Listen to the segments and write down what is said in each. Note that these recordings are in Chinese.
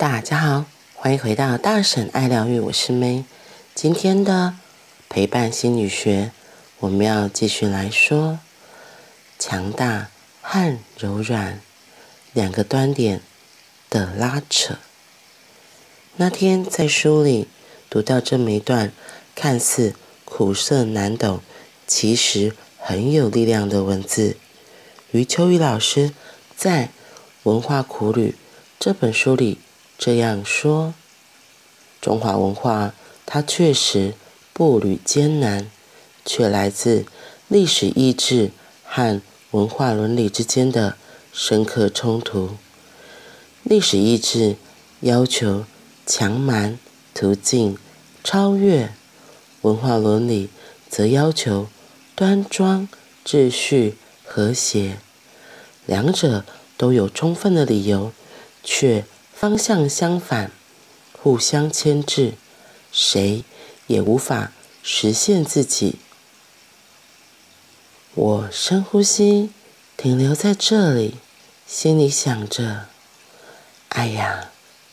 大家好，欢迎回到大婶爱疗愈，我是 May。今天的陪伴心理学，我们要继续来说强大和柔软两个端点的拉扯。那天在书里读到这么一段看似苦涩难懂，其实很有力量的文字。余秋雨老师在《文化苦旅》这本书里。这样说，中华文化它确实步履艰难，却来自历史意志和文化伦理之间的深刻冲突。历史意志要求强蛮、途径、超越；文化伦理则要求端庄、秩序、和谐。两者都有充分的理由，却方向相反，互相牵制，谁也无法实现自己。我深呼吸，停留在这里，心里想着：哎呀，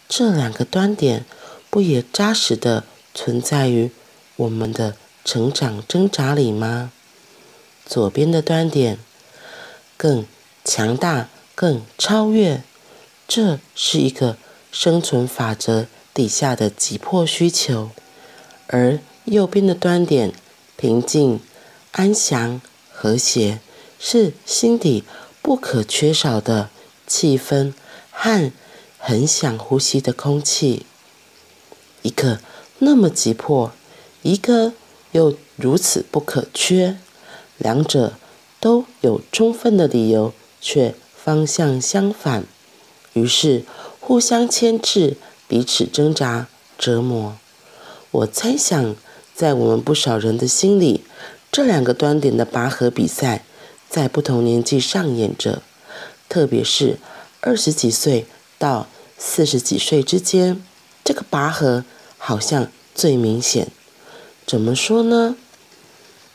这两个端点不也扎实地存在于我们的成长挣扎里吗？左边的端点更强大，更超越。这是一个生存法则底下的急迫需求，而右边的端点平静、安详、和谐，是心底不可缺少的气氛和很想呼吸的空气。一个那么急迫，一个又如此不可缺，两者都有充分的理由，却方向相反。于是互相牵制，彼此挣扎折磨。我猜想，在我们不少人的心里，这两个端点的拔河比赛，在不同年纪上演着。特别是二十几岁到四十几岁之间，这个拔河好像最明显。怎么说呢？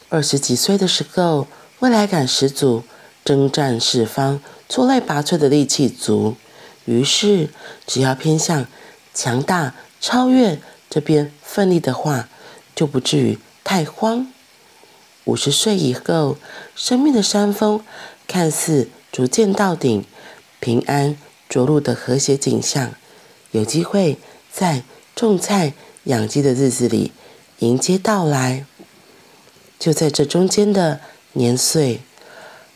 二十几岁的时候，未来感十足，征战四方，出类拔萃的力气足。于是，只要偏向强大、超越这边奋力的话，就不至于太慌。五十岁以后，生命的山峰看似逐渐到顶，平安着陆的和谐景象，有机会在种菜养鸡的日子里迎接到来。就在这中间的年岁，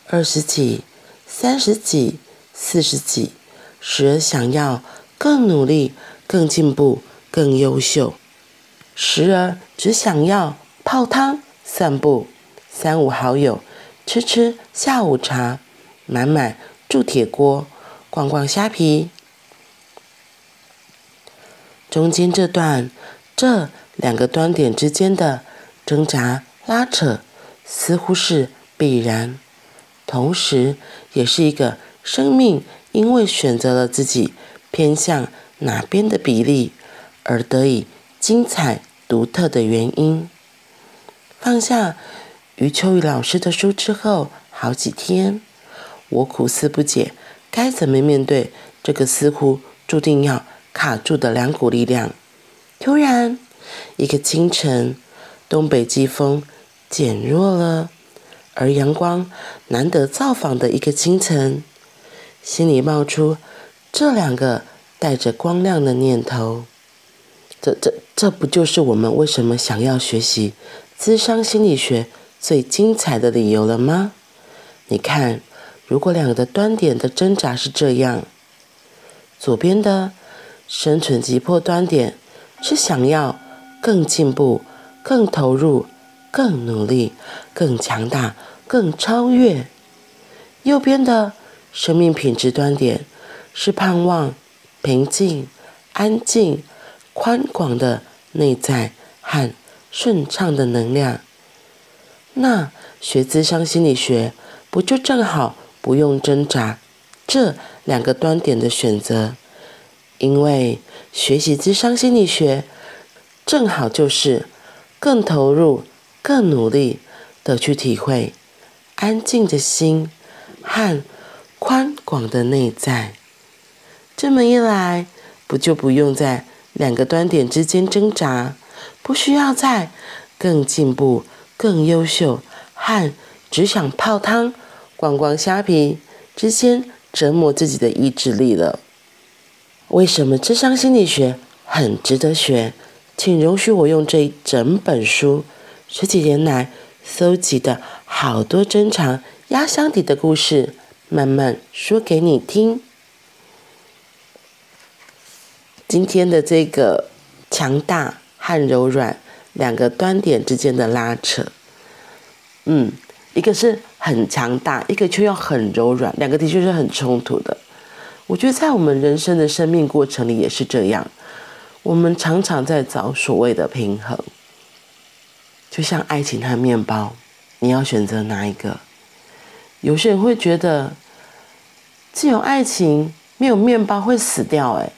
二十几、三十几、四十几。时而想要更努力、更进步、更优秀；时而只想要泡汤、散步、三五好友吃吃下午茶、买买铸铁锅、逛逛虾皮。中间这段，这两个端点之间的挣扎拉扯，似乎是必然，同时也是一个生命。因为选择了自己偏向哪边的比例，而得以精彩独特的原因。放下余秋雨老师的书之后，好几天，我苦思不解，该怎么面对这个似乎注定要卡住的两股力量。突然，一个清晨，东北季风减弱了，而阳光难得造访的一个清晨。心里冒出这两个带着光亮的念头，这、这、这不就是我们为什么想要学习咨商心理学最精彩的理由了吗？你看，如果两个的端点的挣扎是这样，左边的生存急迫端点是想要更进步、更投入、更努力、更强大、更超越，右边的。生命品质端点是盼望平静、安静、宽广的内在和顺畅的能量。那学资商心理学不就正好不用挣扎这两个端点的选择？因为学习资商心理学，正好就是更投入、更努力的去体会安静的心和。宽广的内在，这么一来，不就不用在两个端点之间挣扎，不需要在更进步、更优秀和只想泡汤、逛逛虾皮之间折磨自己的意志力了。为什么智商心理学很值得学？请容许我用这一整本书十几年来搜集的好多珍藏压箱底的故事，慢慢说给你听。今天的这个强大和柔软两个端点之间的拉扯，嗯，一个是很强大，一个却又很柔软，两个的确是很冲突的。我觉得在我们人生的生命过程里也是这样。我们常常在找所谓的平衡，就像爱情和面包，你要选择哪一个？有些人会觉得，既有爱情没有面包会死掉，哎，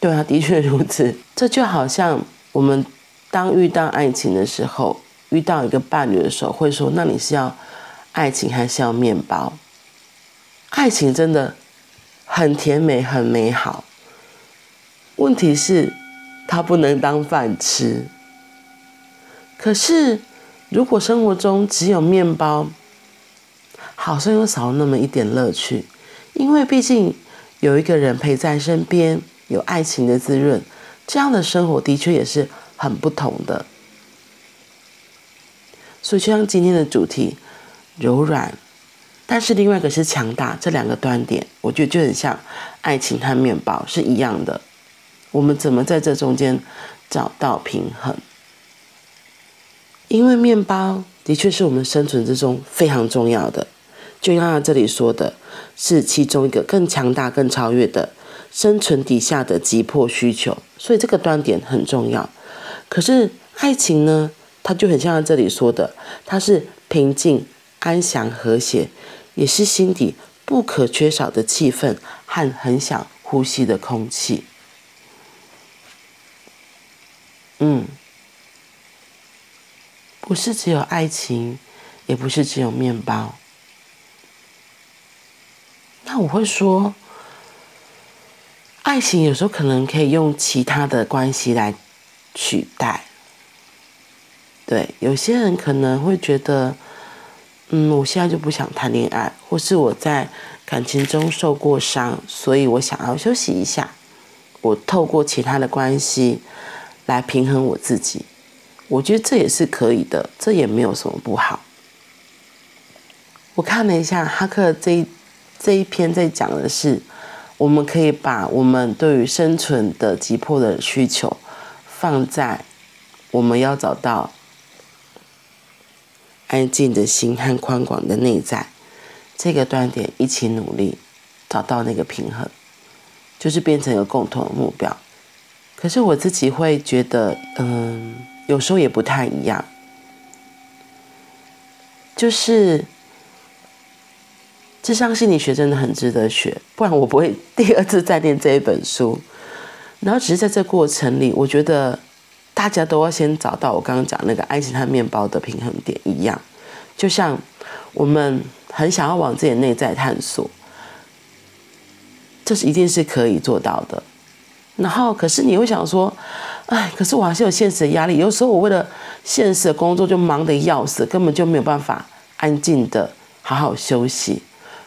对啊，的确如此。这就好像我们当遇到爱情的时候，遇到一个伴侣的时候，会说：那你是要爱情还是要面包？爱情真的很甜美，很美好。问题是，它不能当饭吃。可是，如果生活中只有面包，好像又少了那么一点乐趣。因为毕竟有一个人陪在身边，有爱情的滋润，这样的生活的确也是很不同的。所以，就像今天的主题，柔软，但是另外一个是强大，这两个端点，我觉得就很像爱情和面包是一样的。我们怎么在这中间找到平衡？因为面包的确是我们生存之中非常重要的，就像他这里说的，是其中一个更强大、更超越的生存底下的急迫需求，所以这个端点很重要。可是爱情呢，它就很像他这里说的，它是平静、安详、和谐，也是心底不可缺少的气氛和很想呼吸的空气。嗯，不是只有爱情，也不是只有面包。那我会说，爱情有时候可能可以用其他的关系来取代。对，有些人可能会觉得，嗯，我现在就不想谈恋爱，或是我在感情中受过伤，所以我想要休息一下。我透过其他的关系。来平衡我自己，我觉得这也是可以的，这也没有什么不好。我看了一下哈克这一这一篇在讲的是，我们可以把我们对于生存的急迫的需求放在我们要找到安静的心和宽广的内在这个端点，一起努力找到那个平衡，就是变成一个共同的目标。可是我自己会觉得，嗯，有时候也不太一样。就是，智商心理学真的很值得学，不然我不会第二次再念这一本书。然后只是在这过程里，我觉得大家都要先找到我刚刚讲那个爱情和面包的平衡点一样。就像我们很想要往自己内在探索，这是一定是可以做到的。然后，可是你会想说，哎，可是我还是有现实的压力。有时候我为了现实的工作就忙得要死，根本就没有办法安静的好好休息。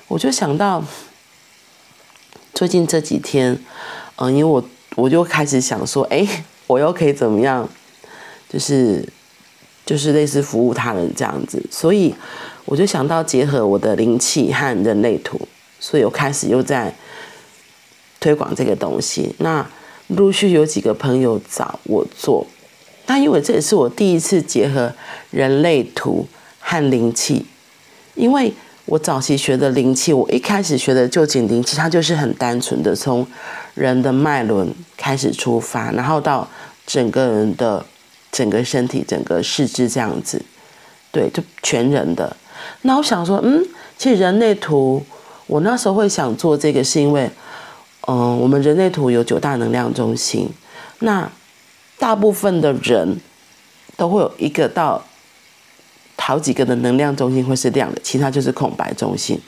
我就想到最近这几天，嗯，因为我我就开始想说，哎，我又可以怎么样？就是就是类似服务他人这样子。所以我就想到结合我的灵气和人类图，所以我开始又在。推广这个东西，那陆续有几个朋友找我做，那因为这也是我第一次结合人类图和灵气，因为我早期学的灵气，我一开始学的臼井灵气，它就是很单纯的从人的脉轮开始出发，然后到整个人的整个身体、整个四肢这样子，对，就全人的。那我想说，嗯，其实人类图，我那时候会想做这个，是因为。嗯，我们人类图有九大能量中心，那大部分的人都会有一个到好几个的能量中心会是亮的，其他就是空白中心，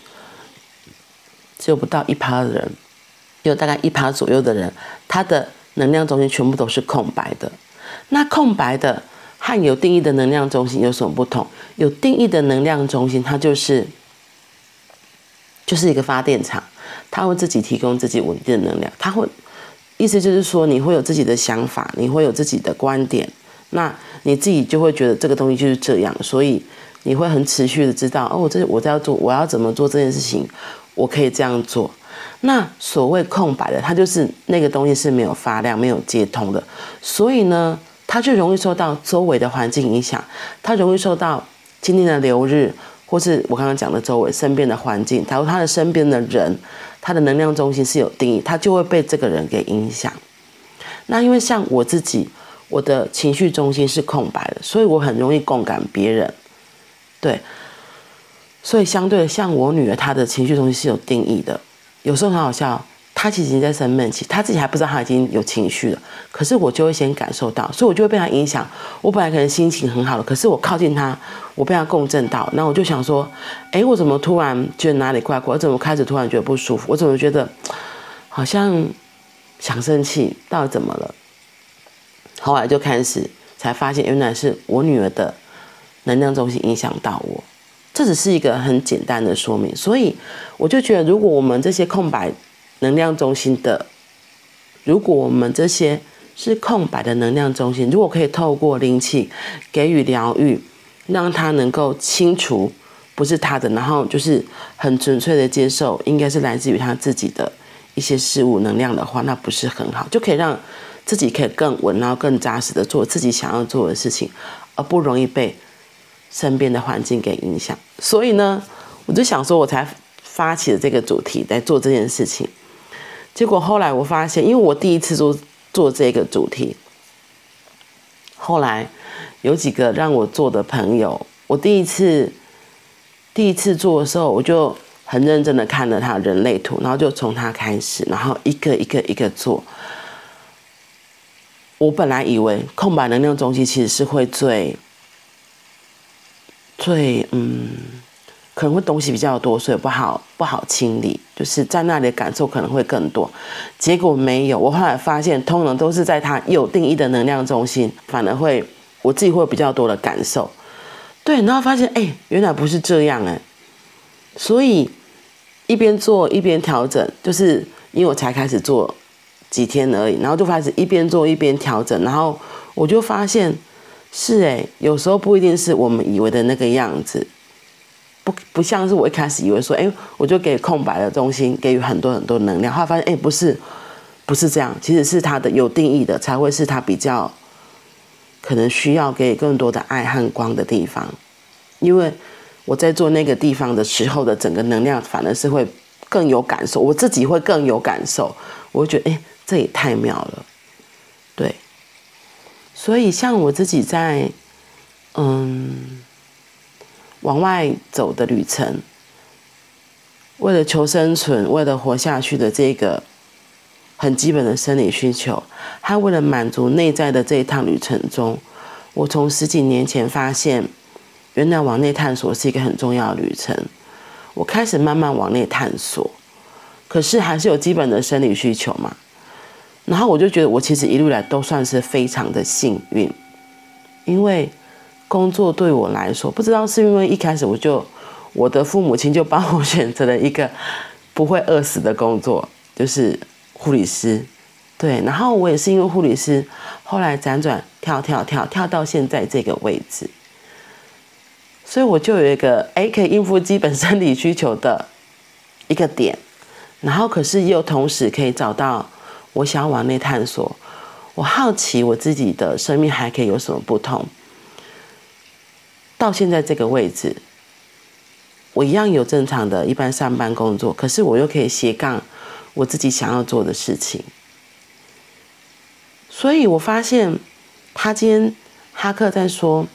只有不到一趴的人有大概一趴左右的人，他的能量中心全部都是空白的。那空白的和有定义的能量中心有什么不同？有定义的能量中心，它就是就是一个发电厂，它会自己提供自己稳定的能量。它会意思就是说，你会有自己的想法，你会有自己的观点，那你自己就会觉得这个东西就是这样，所以你会很持续的知道哦，这我在要做，我要怎么做这件事情，我可以这样做。那所谓空白的，它就是那个东西是没有发亮、没有接通的，所以呢，它就容易受到周围的环境影响，它容易受到今天的流日，或是我刚刚讲的周围身边的环境，假如他的身边的人，他的能量中心是有定义，他就会被这个人给影响。那因为像我自己，我的情绪中心是空白的，所以我很容易共感别人，对，所以相对的，像我女儿，她的情绪中心是有定义的。有时候很好笑，她其实已经在生闷气，她自己还不知道她已经有情绪了。可是我就会先感受到，所以我就会被她影响。我本来可能心情很好的，可是我靠近她，我被她共振到，那我就想说，哎，我怎么突然觉得哪里怪怪？我怎么开始突然觉得不舒服？我怎么觉得好像想生气？到底怎么了？后来就开始才发现，原来是我女儿的能量中心影响到我。这只是一个很简单的说明，所以我就觉得，如果我们这些空白能量中心的，如果我们这些是空白的能量中心，如果可以透过灵气给予疗愈，让他能够清除不是他的，然后就是很纯粹的接受，应该是来自于他自己的一些事物能量的话，那不是很好，就可以让自己可以更稳，然后更扎实的做自己想要做的事情，而不容易被。身边的环境给影响，所以呢，我就想说，我才发起了这个主题来做这件事情。结果后来我发现，因为我第一次做做这个主题，后来有几个让我做的朋友，我第一次第一次做的时候，我就很认真的看了他人类图，然后就从他开始，然后一个一个一个做。我本来以为空白能量中心其实是会最。最嗯，可能会东西比较多，所以不好不好清理，就是在那里的感受可能会更多。结果没有，我后来发现，通常都是在它有定义的能量中心，反而会我自己会有比较多的感受。对，然后发现哎，原来不是这样哎，所以一边做一边调整，就是因为我才开始做几天而已，然后就开始一边做一边调整，然后我就发现。是哎，有时候不一定是我们以为的那个样子，不不像是我一开始以为说，哎，我就给空白的中心给予很多很多能量，后来发现，哎，不是，不是这样，其实是他的有定义的才会是他比较可能需要给更多的爱和光的地方，因为我在做那个地方的时候的整个能量反而是会更有感受，我自己会更有感受，我会觉得，哎，这也太妙了，对。所以，像我自己在，嗯，往外走的旅程，为了求生存，为了活下去的这个很基本的生理需求，还为了满足内在的这一趟旅程中，我从十几年前发现，原来往内探索是一个很重要的旅程。我开始慢慢往内探索，可是还是有基本的生理需求嘛。然后我就觉得，我其实一路来都算是非常的幸运，因为工作对我来说，不知道是因为一开始我就我的父母亲就帮我选择了一个不会饿死的工作，就是护理师。对，然后我也是因为护理师，后来辗转跳跳跳跳到现在这个位置，所以我就有一个诶可以应付基本生理需求的一个点，然后可是又同时可以找到。我想要往内探索，我好奇我自己的生命还可以有什么不同。到现在这个位置，我一样有正常的一般上班工作，可是我又可以斜杠我自己想要做的事情。所以我发现，他今天哈克在说，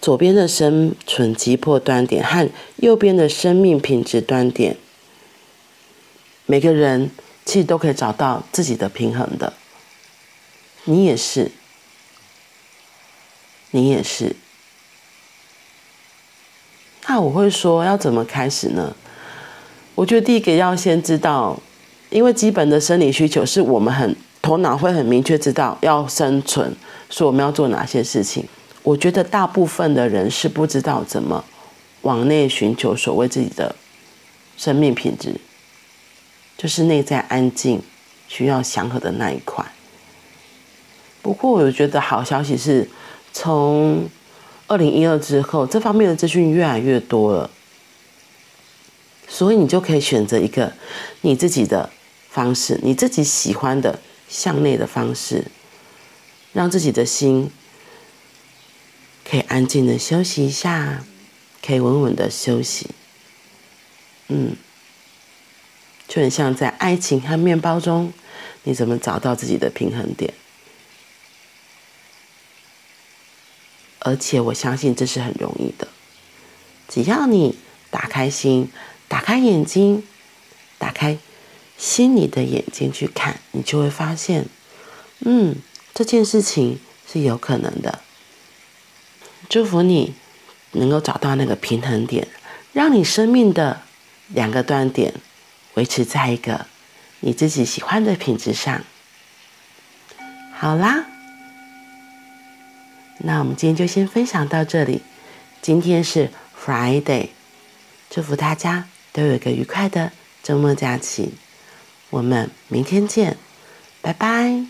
左边的生存急迫端点和右边的生命品质端点，每个人。其实都可以找到自己的平衡的，你也是，你也是。那我会说要怎么开始呢？我觉得第一个要先知道，因为基本的生理需求是我们很头脑会很明确知道要生存，所以我们要做哪些事情。我觉得大部分的人是不知道怎么往内寻求所谓自己的生命品质，就是内在安静、需要祥和的那一块。不过，我觉得好消息是，从二零一二之后，这方面的资讯越来越多了，所以你就可以选择一个你自己的方式，你自己喜欢的向内的方式，让自己的心可以安静的休息一下，可以稳稳的休息。嗯，就很像在爱情和面包中，你怎么找到自己的平衡点？而且我相信这是很容易的，只要你打开心、打开眼睛、打开心里的眼睛去看，你就会发现，嗯，这件事情是有可能的。祝福你能够找到那个平衡点，让你生命的两个端点维持在一个你自己喜欢的品质上。好啦。那我们今天就先分享到这里。今天是 Friday，祝福大家都有一个愉快的周末假期。我们明天见，拜拜。